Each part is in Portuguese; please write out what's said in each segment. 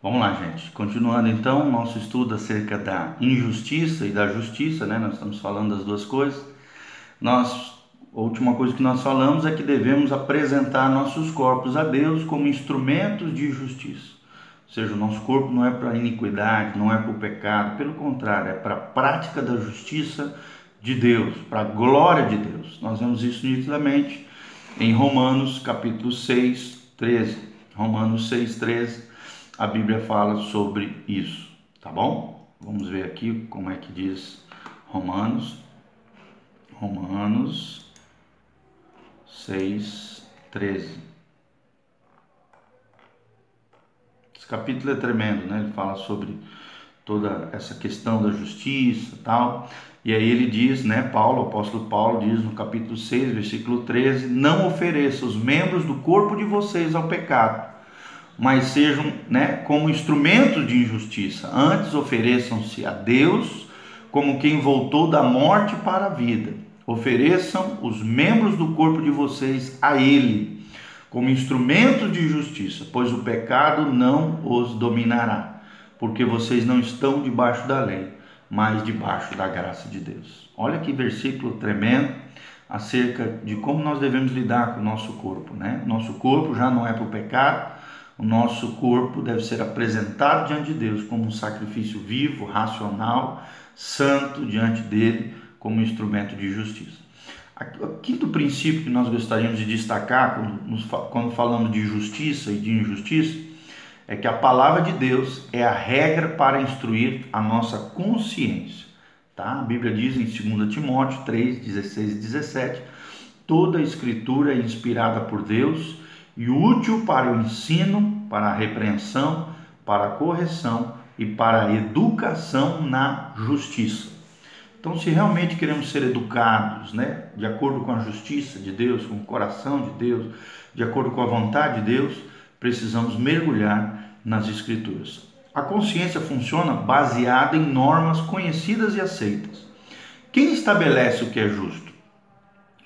Vamos lá, gente. Continuando então nosso estudo acerca da injustiça e da justiça, né? Nós estamos falando das duas coisas. Nós, a última coisa que nós falamos é que devemos apresentar nossos corpos a Deus como instrumentos de justiça. Ou seja, o nosso corpo não é para iniquidade, não é para o pecado, pelo contrário, é para a prática da justiça de Deus, para a glória de Deus. Nós vemos isso nitidamente em Romanos capítulo 6, 13. Romanos 6, 13 a Bíblia fala sobre isso, tá bom? Vamos ver aqui como é que diz Romanos. Romanos 6, 13. Esse capítulo é tremendo, né? Ele fala sobre toda essa questão da justiça tal. E aí ele diz, né, Paulo, o apóstolo Paulo diz no capítulo 6, versículo 13: Não ofereça os membros do corpo de vocês ao pecado mas sejam né, como instrumentos de injustiça. Antes ofereçam-se a Deus como quem voltou da morte para a vida. Ofereçam os membros do corpo de vocês a Ele como instrumentos de justiça, pois o pecado não os dominará, porque vocês não estão debaixo da lei, mas debaixo da graça de Deus. Olha que versículo tremendo acerca de como nós devemos lidar com o nosso corpo, né? Nosso corpo já não é para o pecado, o nosso corpo deve ser apresentado diante de Deus como um sacrifício vivo, racional, santo diante dele, como instrumento de justiça. O quinto princípio que nós gostaríamos de destacar quando, falamos de justiça e de injustiça é que a palavra de Deus é a regra para instruir a nossa consciência. Tá? A Bíblia diz em 2 Timóteo 3, 16 e 17: toda a escritura é inspirada por Deus e útil para o ensino, para a repreensão, para a correção e para a educação na justiça. Então, se realmente queremos ser educados, né, de acordo com a justiça de Deus, com o coração de Deus, de acordo com a vontade de Deus, precisamos mergulhar nas Escrituras. A consciência funciona baseada em normas conhecidas e aceitas. Quem estabelece o que é justo?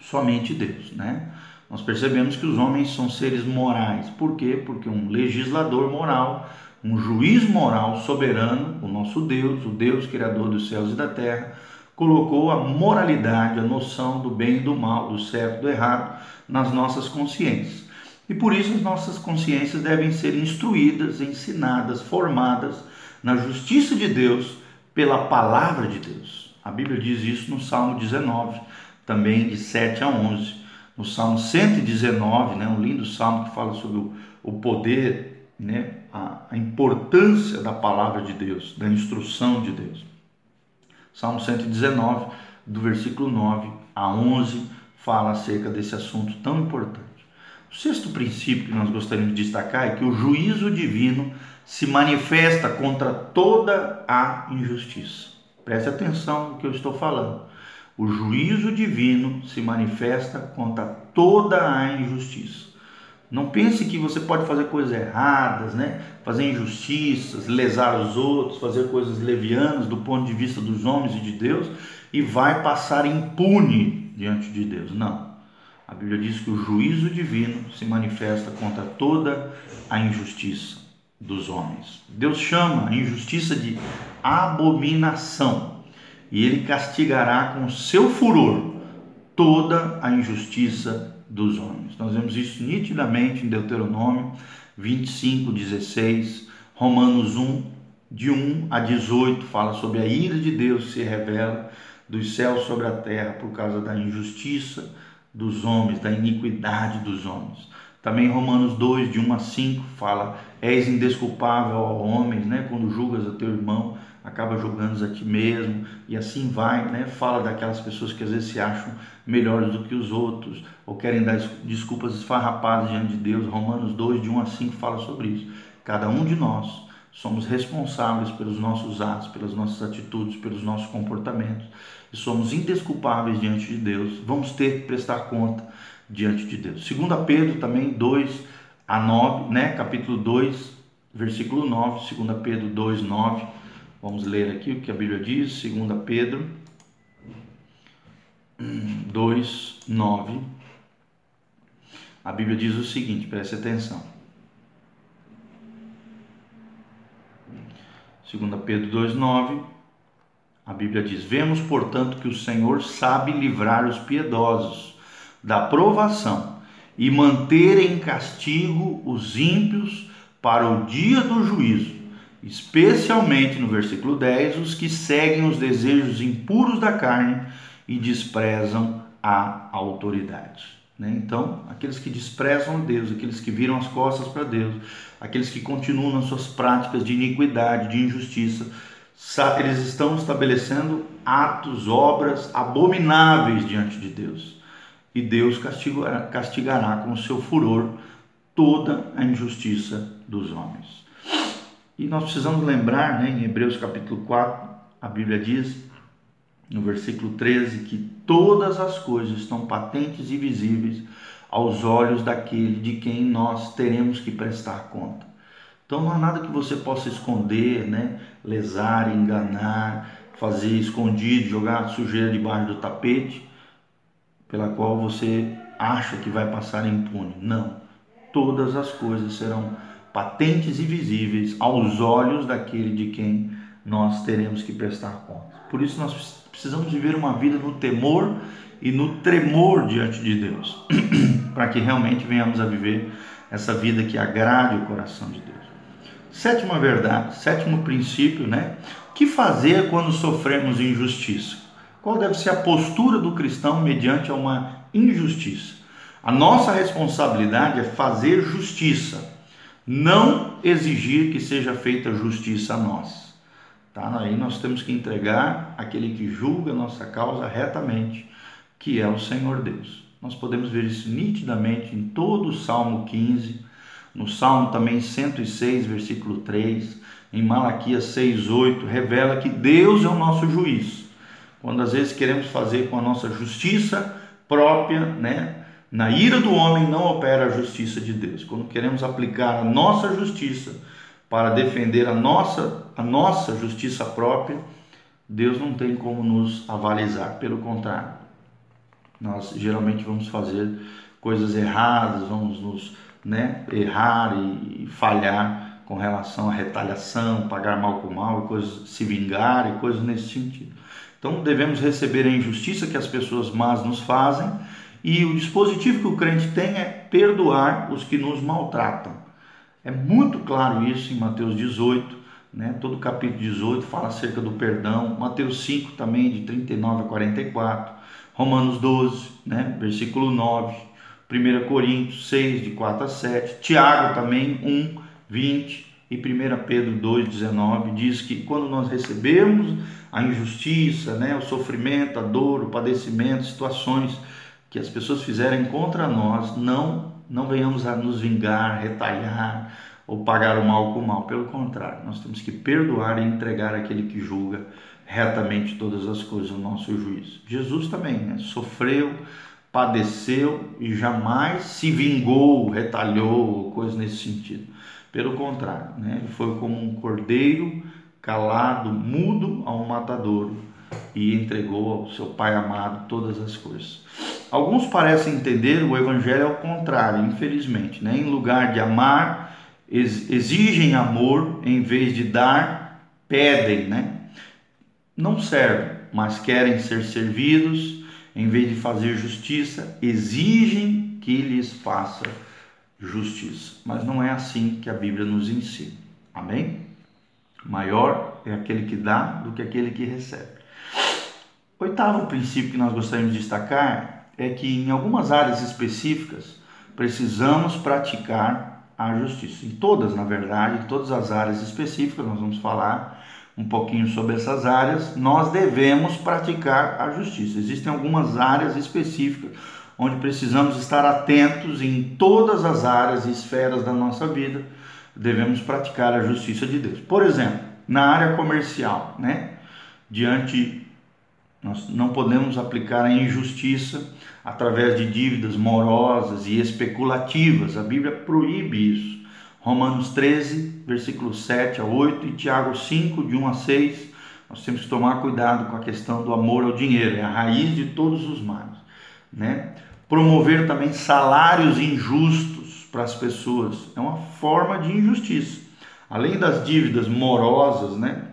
Somente Deus, né? Nós percebemos que os homens são seres morais. Por quê? Porque um legislador moral, um juiz moral soberano, o nosso Deus, o Deus criador dos céus e da terra, colocou a moralidade, a noção do bem e do mal, do certo e do errado nas nossas consciências. E por isso as nossas consciências devem ser instruídas, ensinadas, formadas na justiça de Deus pela palavra de Deus. A Bíblia diz isso no Salmo 19, também de 7 a 11 no Salmo 119, né, um lindo salmo que fala sobre o, o poder, né, a, a importância da palavra de Deus, da instrução de Deus. Salmo 119, do versículo 9 a 11, fala acerca desse assunto tão importante. O sexto princípio que nós gostaríamos de destacar é que o juízo divino se manifesta contra toda a injustiça. Preste atenção no que eu estou falando o juízo divino se manifesta contra toda a injustiça. Não pense que você pode fazer coisas erradas, né? fazer injustiças, lesar os outros, fazer coisas levianas do ponto de vista dos homens e de Deus e vai passar impune diante de Deus. Não. A Bíblia diz que o juízo divino se manifesta contra toda a injustiça dos homens. Deus chama a injustiça de abominação e ele castigará com seu furor toda a injustiça dos homens. Nós vemos isso nitidamente em Deuteronômio 25, 16, Romanos 1, de 1 a 18, fala sobre a ira de Deus que se revela dos céus sobre a terra por causa da injustiça dos homens, da iniquidade dos homens. Também Romanos 2, de 1 a 5, fala: És indesculpável ao homem, né, quando julgas a teu irmão acaba julgando a ti mesmo e assim vai, né? Fala daquelas pessoas que às vezes se acham melhores do que os outros ou querem dar desculpas esfarrapadas diante de Deus. Romanos 2, de 1 a 5 fala sobre isso. Cada um de nós somos responsáveis pelos nossos atos, pelas nossas atitudes, pelos nossos comportamentos e somos indesculpáveis diante de Deus. Vamos ter que prestar conta diante de Deus. 2 Pedro também 2 a 9, né? Capítulo 2, versículo 9, 2 Pedro 2, 9 Vamos ler aqui o que a Bíblia diz, 2 Pedro 2, 9. A Bíblia diz o seguinte, preste atenção. 2 Pedro 2,9, a Bíblia diz: Vemos, portanto, que o Senhor sabe livrar os piedosos da provação e manter em castigo os ímpios para o dia do juízo, especialmente no versículo 10, os que seguem os desejos impuros da carne e desprezam a autoridade. Né? Então, aqueles que desprezam Deus, aqueles que viram as costas para Deus, aqueles que continuam nas suas práticas de iniquidade, de injustiça, eles estão estabelecendo atos, obras abomináveis diante de Deus. E Deus castigará, castigará com o seu furor toda a injustiça dos homens. E nós precisamos lembrar, né, em Hebreus capítulo 4, a Bíblia diz, no versículo 13, que todas as coisas estão patentes e visíveis aos olhos daquele de quem nós teremos que prestar conta. Então não há nada que você possa esconder, né? lesar, enganar, fazer escondido, jogar sujeira debaixo do tapete, pela qual você acha que vai passar impune. Não. Todas as coisas serão patentes e visíveis aos olhos daquele de quem nós teremos que prestar conta. Por isso nós precisamos viver uma vida no temor e no tremor diante de Deus, para que realmente venhamos a viver essa vida que agrade o coração de Deus. Sétima verdade, sétimo princípio, né? O que fazer quando sofremos injustiça? Qual deve ser a postura do cristão mediante uma injustiça? A nossa responsabilidade é fazer justiça, não exigir que seja feita justiça a nós. Tá? Aí nós temos que entregar aquele que julga nossa causa retamente, que é o Senhor Deus. Nós podemos ver isso nitidamente em todo o Salmo 15, no Salmo também 106, versículo 3, em Malaquias 6, 8, revela que Deus é o nosso juiz. Quando às vezes queremos fazer com a nossa justiça própria, né? Na ira do homem não opera a justiça de Deus. Quando queremos aplicar a nossa justiça para defender a nossa, a nossa justiça própria, Deus não tem como nos avalizar. Pelo contrário, nós geralmente vamos fazer coisas erradas, vamos nos né, errar e, e falhar com relação à retaliação, pagar mal com mal e coisas, se vingar e coisas nesse sentido. Então devemos receber a injustiça que as pessoas más nos fazem e o dispositivo que o crente tem é perdoar os que nos maltratam. É muito claro isso em Mateus 18, né? todo o capítulo 18 fala acerca do perdão, Mateus 5 também, de 39 a 44, Romanos 12, né? versículo 9, 1 Coríntios 6, de 4 a 7, Tiago também 1, 20 e 1 Pedro 2, 19, diz que quando nós recebemos a injustiça, né, o sofrimento, a dor, o padecimento, situações que as pessoas fizerem contra nós, não, não venhamos a nos vingar, retalhar ou pagar o mal com o mal. Pelo contrário, nós temos que perdoar e entregar aquele que julga retamente todas as coisas ao nosso juízo. Jesus também né, sofreu, padeceu e jamais se vingou, retalhou, coisa nesse sentido. Pelo contrário, né? ele foi como um cordeiro calado, mudo a um matadouro e entregou ao seu Pai amado todas as coisas. Alguns parecem entender o Evangelho ao contrário, infelizmente. Né? Em lugar de amar, exigem amor, em vez de dar, pedem. Né? Não servem, mas querem ser servidos em vez de fazer justiça, exigem que lhes faça justiça. Mas não é assim que a Bíblia nos ensina. Amém? Maior é aquele que dá do que aquele que recebe. Oitavo princípio que nós gostaríamos de destacar é que em algumas áreas específicas precisamos praticar a justiça. Em todas, na verdade, em todas as áreas específicas, nós vamos falar um pouquinho sobre essas áreas, nós devemos praticar a justiça. Existem algumas áreas específicas onde precisamos estar atentos em todas as áreas e esferas da nossa vida, devemos praticar a justiça de Deus. Por exemplo, na área comercial, né? Diante nós não podemos aplicar a injustiça através de dívidas morosas e especulativas. A Bíblia proíbe isso. Romanos 13, versículos 7 a 8 e Tiago 5, de 1 a 6. Nós temos que tomar cuidado com a questão do amor ao dinheiro, é a raiz de todos os males. Né? Promover também salários injustos para as pessoas é uma forma de injustiça. além das dívidas morosas, né,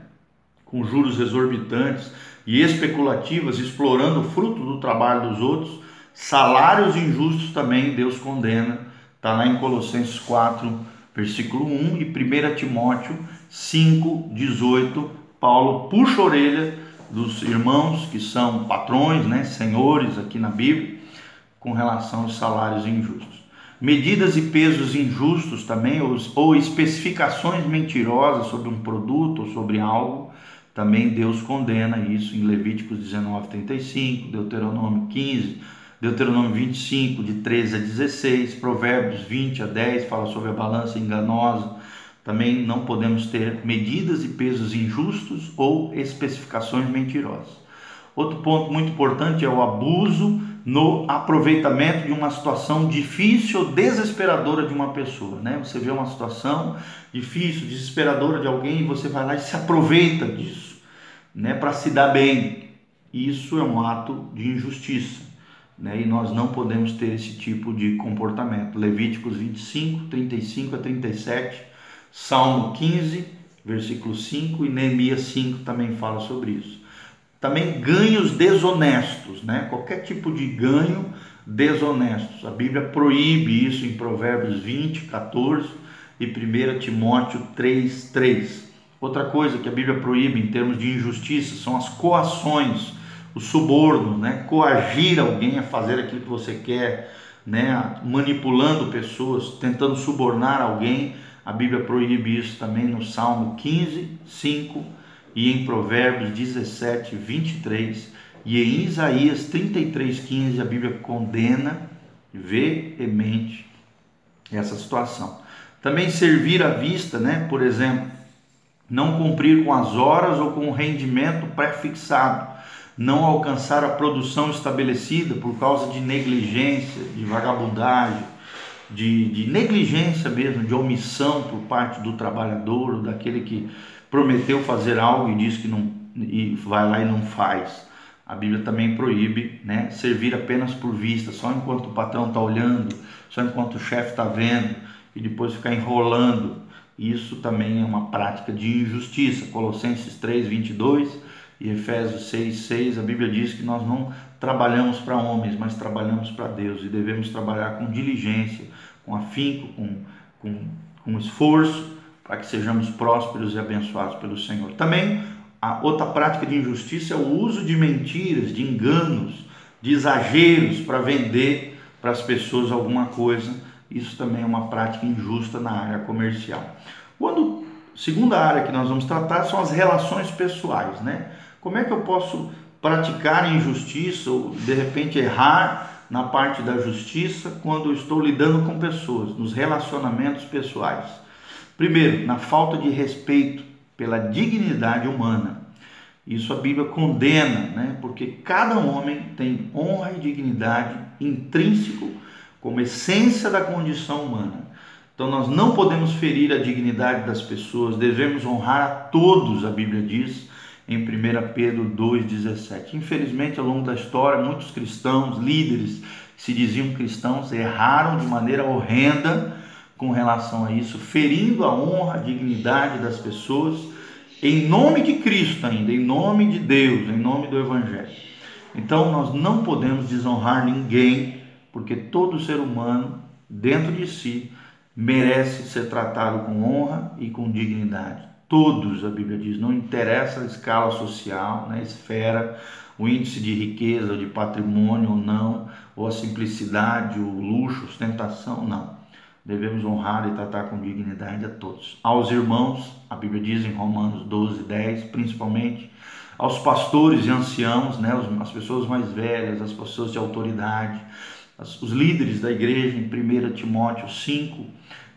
com juros exorbitantes e especulativas, explorando o fruto do trabalho dos outros, salários injustos também Deus condena. Está lá em Colossenses 4, versículo 1 e 1 Timóteo 5, 18. Paulo puxa a orelha dos irmãos que são patrões, né, senhores aqui na Bíblia, com relação aos salários injustos. Medidas e pesos injustos também, ou, ou especificações mentirosas sobre um produto ou sobre algo, também Deus condena isso em Levíticos 19, 35, Deuteronômio 15, Deuteronômio 25, de 13 a 16, Provérbios 20 a 10, fala sobre a balança enganosa. Também não podemos ter medidas e pesos injustos ou especificações mentirosas. Outro ponto muito importante é o abuso no aproveitamento de uma situação difícil ou desesperadora de uma pessoa, né? Você vê uma situação difícil, desesperadora de alguém e você vai lá e se aproveita disso, né, para se dar bem. Isso é um ato de injustiça, né? E nós não podemos ter esse tipo de comportamento. Levíticos 25, 35 a 37, Salmo 15, versículo 5 e Neemias 5 também fala sobre isso. Também ganhos desonestos, né? Qualquer tipo de ganho desonestos. A Bíblia proíbe isso em Provérbios 20, 14 e 1 Timóteo 3, 3. Outra coisa que a Bíblia proíbe em termos de injustiça são as coações, o suborno, né? Coagir alguém a fazer aquilo que você quer, né? Manipulando pessoas, tentando subornar alguém. A Bíblia proíbe isso também no Salmo 15, 5 e em Provérbios 17, 23 e em Isaías 33, 15 a Bíblia condena veemente essa situação. Também servir à vista, né? Por exemplo, não cumprir com as horas ou com o rendimento pré-fixado, não alcançar a produção estabelecida por causa de negligência, de vagabundagem, de, de negligência mesmo, de omissão por parte do trabalhador, daquele que prometeu fazer algo e diz que não e vai lá e não faz. A Bíblia também proíbe né, servir apenas por vista, só enquanto o patrão está olhando, só enquanto o chefe está vendo e depois ficar enrolando. Isso também é uma prática de injustiça. Colossenses 3, 22 e Efésios 6, 6, a Bíblia diz que nós não trabalhamos para homens, mas trabalhamos para Deus e devemos trabalhar com diligência, com afinco, com, com, com esforço para que sejamos prósperos e abençoados pelo Senhor. Também a outra prática de injustiça é o uso de mentiras, de enganos, de exageros para vender para as pessoas alguma coisa. Isso também é uma prática injusta na área comercial. Quando segunda área que nós vamos tratar são as relações pessoais, né? Como é que eu posso praticar injustiça ou de repente errar na parte da justiça quando eu estou lidando com pessoas, nos relacionamentos pessoais? Primeiro, na falta de respeito pela dignidade humana. Isso a Bíblia condena, né? porque cada homem tem honra e dignidade intrínseco como essência da condição humana. Então nós não podemos ferir a dignidade das pessoas, devemos honrar a todos, a Bíblia diz em 1 Pedro 2,17. Infelizmente, ao longo da história, muitos cristãos, líderes que se diziam cristãos, erraram de maneira horrenda com relação a isso, ferindo a honra, a dignidade das pessoas, em nome de Cristo ainda, em nome de Deus, em nome do Evangelho. Então nós não podemos desonrar ninguém, porque todo ser humano, dentro de si, merece ser tratado com honra e com dignidade. Todos, a Bíblia diz, não interessa a escala social, né, esfera, o índice de riqueza, de patrimônio ou não, ou a simplicidade, o luxo, ostentação, não devemos honrar e tratar com dignidade a todos. Aos irmãos, a Bíblia diz em Romanos 12, 10, principalmente, aos pastores e anciãos, né, as pessoas mais velhas, as pessoas de autoridade, os líderes da igreja, em 1 Timóteo 5,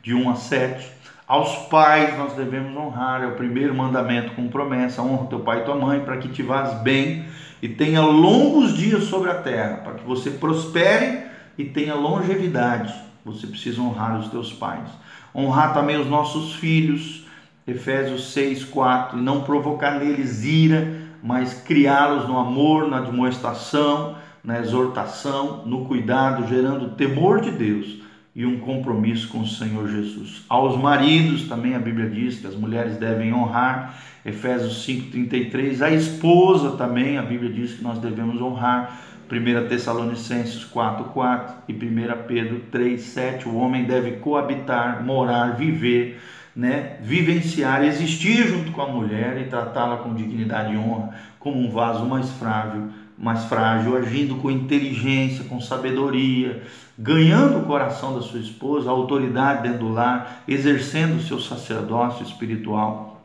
de 1 a 7. Aos pais nós devemos honrar, é o primeiro mandamento com promessa: honra teu pai e tua mãe, para que te vás bem e tenha longos dias sobre a terra, para que você prospere e tenha longevidade você precisa honrar os teus pais. Honrar também os nossos filhos, Efésios 6, 4, e não provocar neles ira, mas criá-los no amor, na admoestação, na exortação, no cuidado, gerando temor de Deus e um compromisso com o Senhor Jesus. Aos maridos também a Bíblia diz que as mulheres devem honrar, Efésios 5:33. A esposa também a Bíblia diz que nós devemos honrar, 1 Tessalonicenses 4:4 e 1 Pedro 3:7. O homem deve coabitar, morar, viver, né, vivenciar, existir junto com a mulher e tratá-la com dignidade e honra, como um vaso mais frágil mais frágil, agindo com inteligência, com sabedoria, ganhando o coração da sua esposa, a autoridade dentro do lar, exercendo o seu sacerdócio espiritual.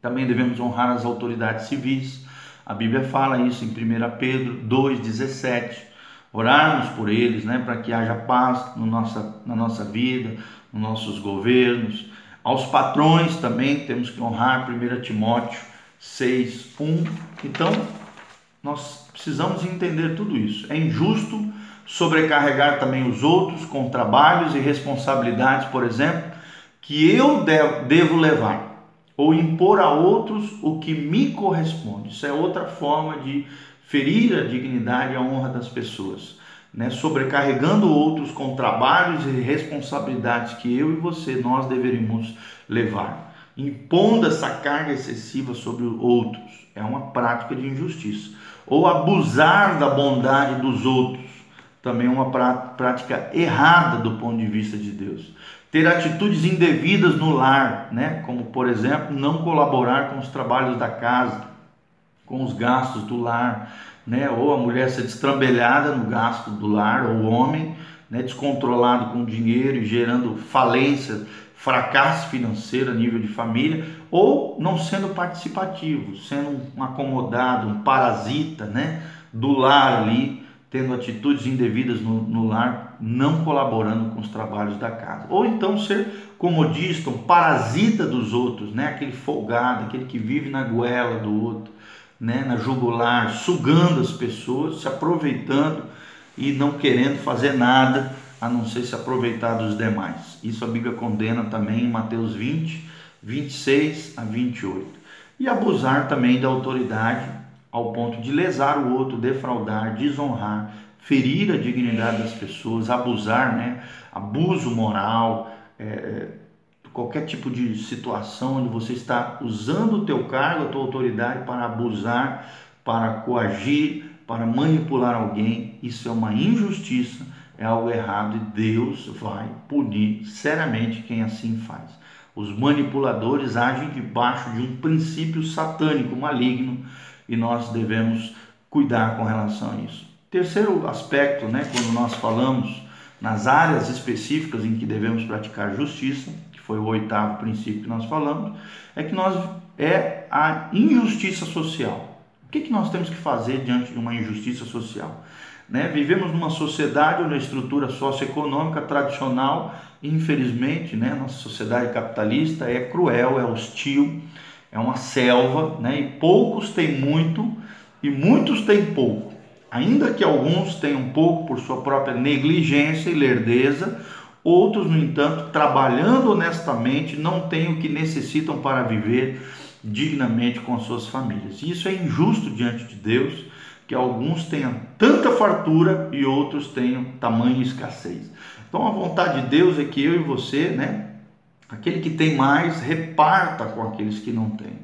Também devemos honrar as autoridades civis. A Bíblia fala isso em 1 Pedro 2,17. Orarmos por eles, né, para que haja paz no nossa, na nossa vida, nos nossos governos. Aos patrões também temos que honrar 1 Timóteo 6,1. Então, nós precisamos entender tudo isso. É injusto sobrecarregar também os outros com trabalhos e responsabilidades, por exemplo, que eu devo levar, ou impor a outros o que me corresponde. Isso é outra forma de ferir a dignidade e a honra das pessoas. Né? Sobrecarregando outros com trabalhos e responsabilidades que eu e você nós deveríamos levar. Impondo essa carga excessiva sobre outros é uma prática de injustiça ou abusar da bondade dos outros, também é uma prática errada do ponto de vista de Deus. Ter atitudes indevidas no lar, né? como por exemplo, não colaborar com os trabalhos da casa, com os gastos do lar, né? ou a mulher ser destrambelhada no gasto do lar, ou o homem né? descontrolado com o dinheiro e gerando falência fracasso financeiro a nível de família, ou não sendo participativo, sendo um acomodado, um parasita né, do lar ali, tendo atitudes indevidas no, no lar, não colaborando com os trabalhos da casa. Ou então ser comodista, um parasita dos outros, né, aquele folgado, aquele que vive na goela do outro, né, na jugular, sugando as pessoas, se aproveitando e não querendo fazer nada a não ser se aproveitar dos demais. Isso a Bíblia condena também em Mateus 20, 26 a 28. E abusar também da autoridade ao ponto de lesar o outro, defraudar, desonrar, ferir a dignidade das pessoas, abusar, né? Abuso moral, é, é qualquer tipo de situação onde você está usando o teu cargo, a tua autoridade para abusar, para coagir, para manipular alguém, isso é uma injustiça é algo errado e Deus vai punir seriamente quem assim faz. Os manipuladores agem debaixo de um princípio satânico maligno e nós devemos cuidar com relação a isso. Terceiro aspecto, né, quando nós falamos nas áreas específicas em que devemos praticar justiça, que foi o oitavo princípio que nós falamos, é que nós é a injustiça social. O que, que nós temos que fazer diante de uma injustiça social? Né? Vivemos numa sociedade onde a estrutura socioeconômica tradicional, infelizmente, né? nossa sociedade capitalista é cruel, é hostil, é uma selva, né? e poucos têm muito e muitos têm pouco. Ainda que alguns tenham pouco por sua própria negligência e lerdeza, outros, no entanto, trabalhando honestamente, não têm o que necessitam para viver dignamente com suas famílias. Isso é injusto diante de Deus que alguns tenham tanta fartura e outros tenham tamanha escassez. Então a vontade de Deus é que eu e você, né, aquele que tem mais, reparta com aqueles que não têm.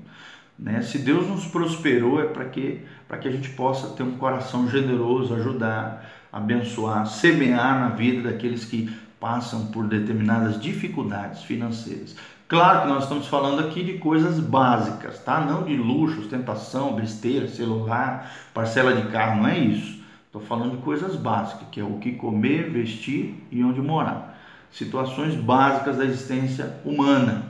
Né? Se Deus nos prosperou é para que, para que a gente possa ter um coração generoso, ajudar, abençoar, semear na vida daqueles que passam por determinadas dificuldades financeiras. Claro que nós estamos falando aqui de coisas básicas, tá? Não de luxo, ostentação, besteira, celular, parcela de carro, não é isso. Estou falando de coisas básicas, que é o que comer, vestir e onde morar. Situações básicas da existência humana.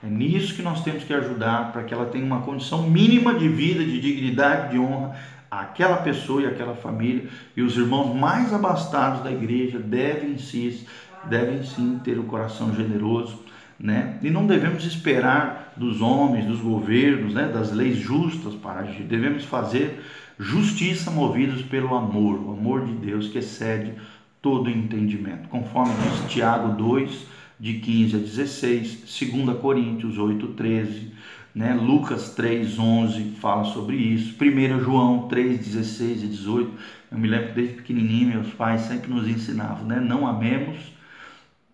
É nisso que nós temos que ajudar para que ela tenha uma condição mínima de vida, de dignidade, de honra àquela pessoa e àquela família. E os irmãos mais abastados da igreja devem sim, devem sim ter o coração generoso né? E não devemos esperar dos homens, dos governos, né? das leis justas para agir. Devemos fazer justiça movidos pelo amor, o amor de Deus que excede todo entendimento. Conforme diz Tiago 2, de 15 a 16, 2 Coríntios 8, 13, né? Lucas 3, 11 fala sobre isso, 1 João 3, 16 e 18. Eu me lembro desde pequenininho meus pais sempre nos ensinavam, né? Não amemos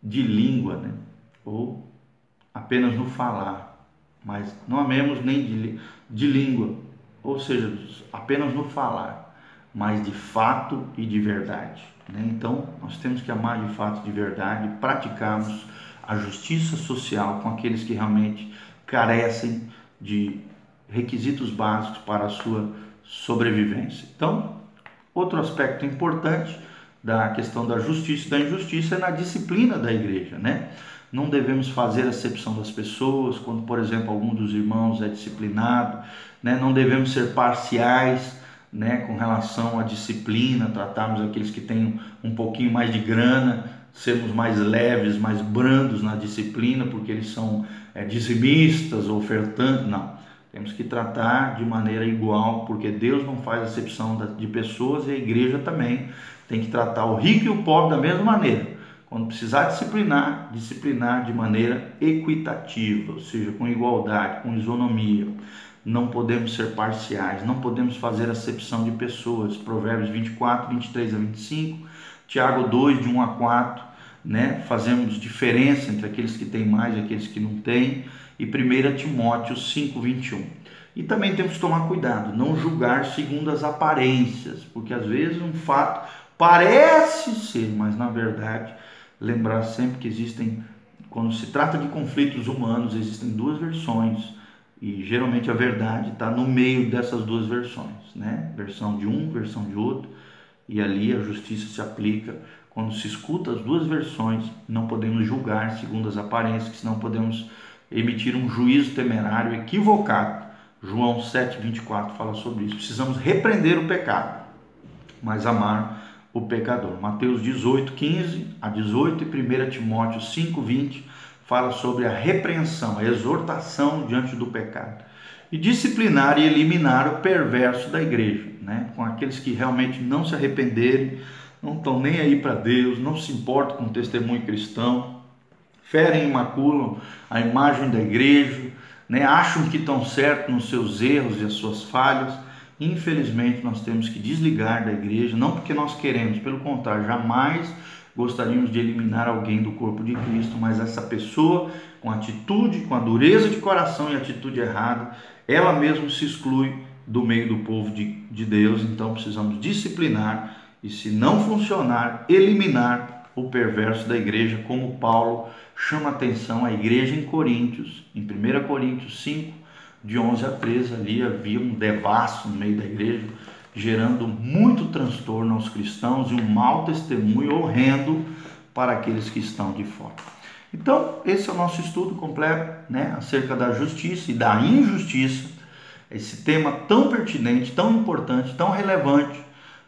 de língua, né? ou apenas no falar, mas não amemos nem de, de língua, ou seja, apenas no falar, mas de fato e de verdade. Né? Então, nós temos que amar de fato e de verdade, praticarmos a justiça social com aqueles que realmente carecem de requisitos básicos para a sua sobrevivência. Então, outro aspecto importante da questão da justiça e da injustiça é na disciplina da igreja, né? Não devemos fazer acepção das pessoas, quando, por exemplo, algum dos irmãos é disciplinado, né? Não devemos ser parciais, né, com relação à disciplina, tratarmos aqueles que têm um pouquinho mais de grana, sermos mais leves, mais brandos na disciplina, porque eles são é, dizimistas, ofertantes, não. Temos que tratar de maneira igual, porque Deus não faz acepção de pessoas e a igreja também tem que tratar o rico e o pobre da mesma maneira. Quando precisar disciplinar, disciplinar de maneira equitativa, ou seja, com igualdade, com isonomia. Não podemos ser parciais, não podemos fazer acepção de pessoas. Provérbios 24, 23 a 25, Tiago 2, de 1 a 4, né? Fazemos diferença entre aqueles que têm mais e aqueles que não têm. E 1 Timóteo 5, 21. E também temos que tomar cuidado, não julgar segundo as aparências, porque às vezes um fato parece ser, mas na verdade, lembrar sempre que existem, quando se trata de conflitos humanos, existem duas versões e geralmente a verdade está no meio dessas duas versões, né? Versão de um, versão de outro, e ali a justiça se aplica. Quando se escuta as duas versões, não podemos julgar segundo as aparências, senão podemos emitir um juízo temerário equivocado. João 7,24 fala sobre isso. Precisamos repreender o pecado, mas amar o pecador. Mateus 18, 15 a 18 e 1 Timóteo 5, 20 fala sobre a repreensão, a exortação diante do pecado. E disciplinar e eliminar o perverso da igreja, né? com aqueles que realmente não se arrependerem, não estão nem aí para Deus, não se importam com o testemunho cristão, ferem e maculam a imagem da igreja, né? acham que estão certos nos seus erros e as suas falhas. Infelizmente, nós temos que desligar da igreja, não porque nós queremos, pelo contrário, jamais gostaríamos de eliminar alguém do corpo de Cristo, mas essa pessoa com atitude, com a dureza de coração e atitude errada, ela mesma se exclui do meio do povo de, de Deus, então precisamos disciplinar e, se não funcionar, eliminar o perverso da igreja, como Paulo chama atenção à igreja em Coríntios, em 1 Coríntios 5, de 11 a 13, ali havia um devasso no meio da igreja, gerando muito transtorno aos cristãos e um mau testemunho horrendo para aqueles que estão de fora. Então, esse é o nosso estudo completo né, acerca da justiça e da injustiça, esse tema tão pertinente, tão importante, tão relevante,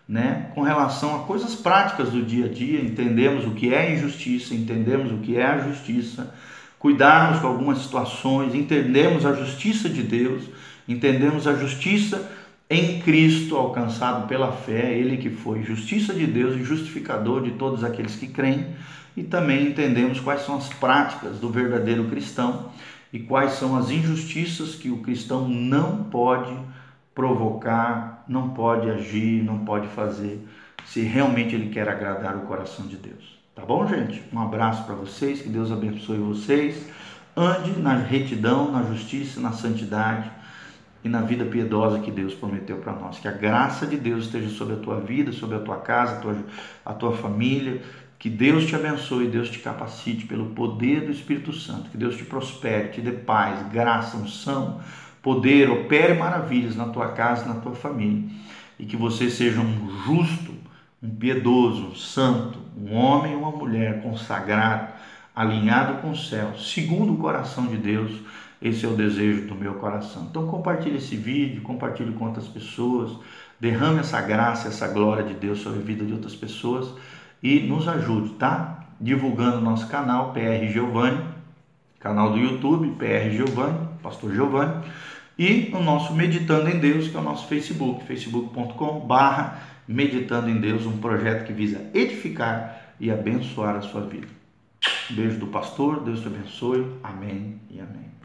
né, com relação a coisas práticas do dia a dia, entendemos o que é injustiça, entendemos o que é a justiça, cuidarmos com algumas situações, entendemos a justiça de Deus, entendemos a justiça em Cristo alcançado pela fé, ele que foi justiça de Deus e justificador de todos aqueles que creem, e também entendemos quais são as práticas do verdadeiro cristão e quais são as injustiças que o cristão não pode provocar, não pode agir, não pode fazer, se realmente ele quer agradar o coração de Deus. Tá bom, gente? Um abraço para vocês, que Deus abençoe vocês. Ande na retidão, na justiça, na santidade e na vida piedosa que Deus prometeu para nós. Que a graça de Deus esteja sobre a tua vida, sobre a tua casa, a tua, a tua família. Que Deus te abençoe, Deus te capacite pelo poder do Espírito Santo. Que Deus te prospere, te dê paz, graça, unção, poder, opere maravilhas na tua casa, na tua família. E que você seja um justo, um piedoso, um santo, um homem ou uma mulher consagrado, alinhado com o céu, segundo o coração de Deus esse é o desejo do meu coração. Então compartilhe esse vídeo, compartilhe com outras pessoas, derrame essa graça, essa glória de Deus sobre a vida de outras pessoas e nos ajude, tá? Divulgando nosso canal PR Giovanni, canal do YouTube PR Giovanni, Pastor Giovanni, e o nosso Meditando em Deus, que é o nosso Facebook, facebook.com/barra Meditando em Deus, um projeto que visa edificar e abençoar a sua vida. beijo do pastor, Deus te abençoe. Amém e amém.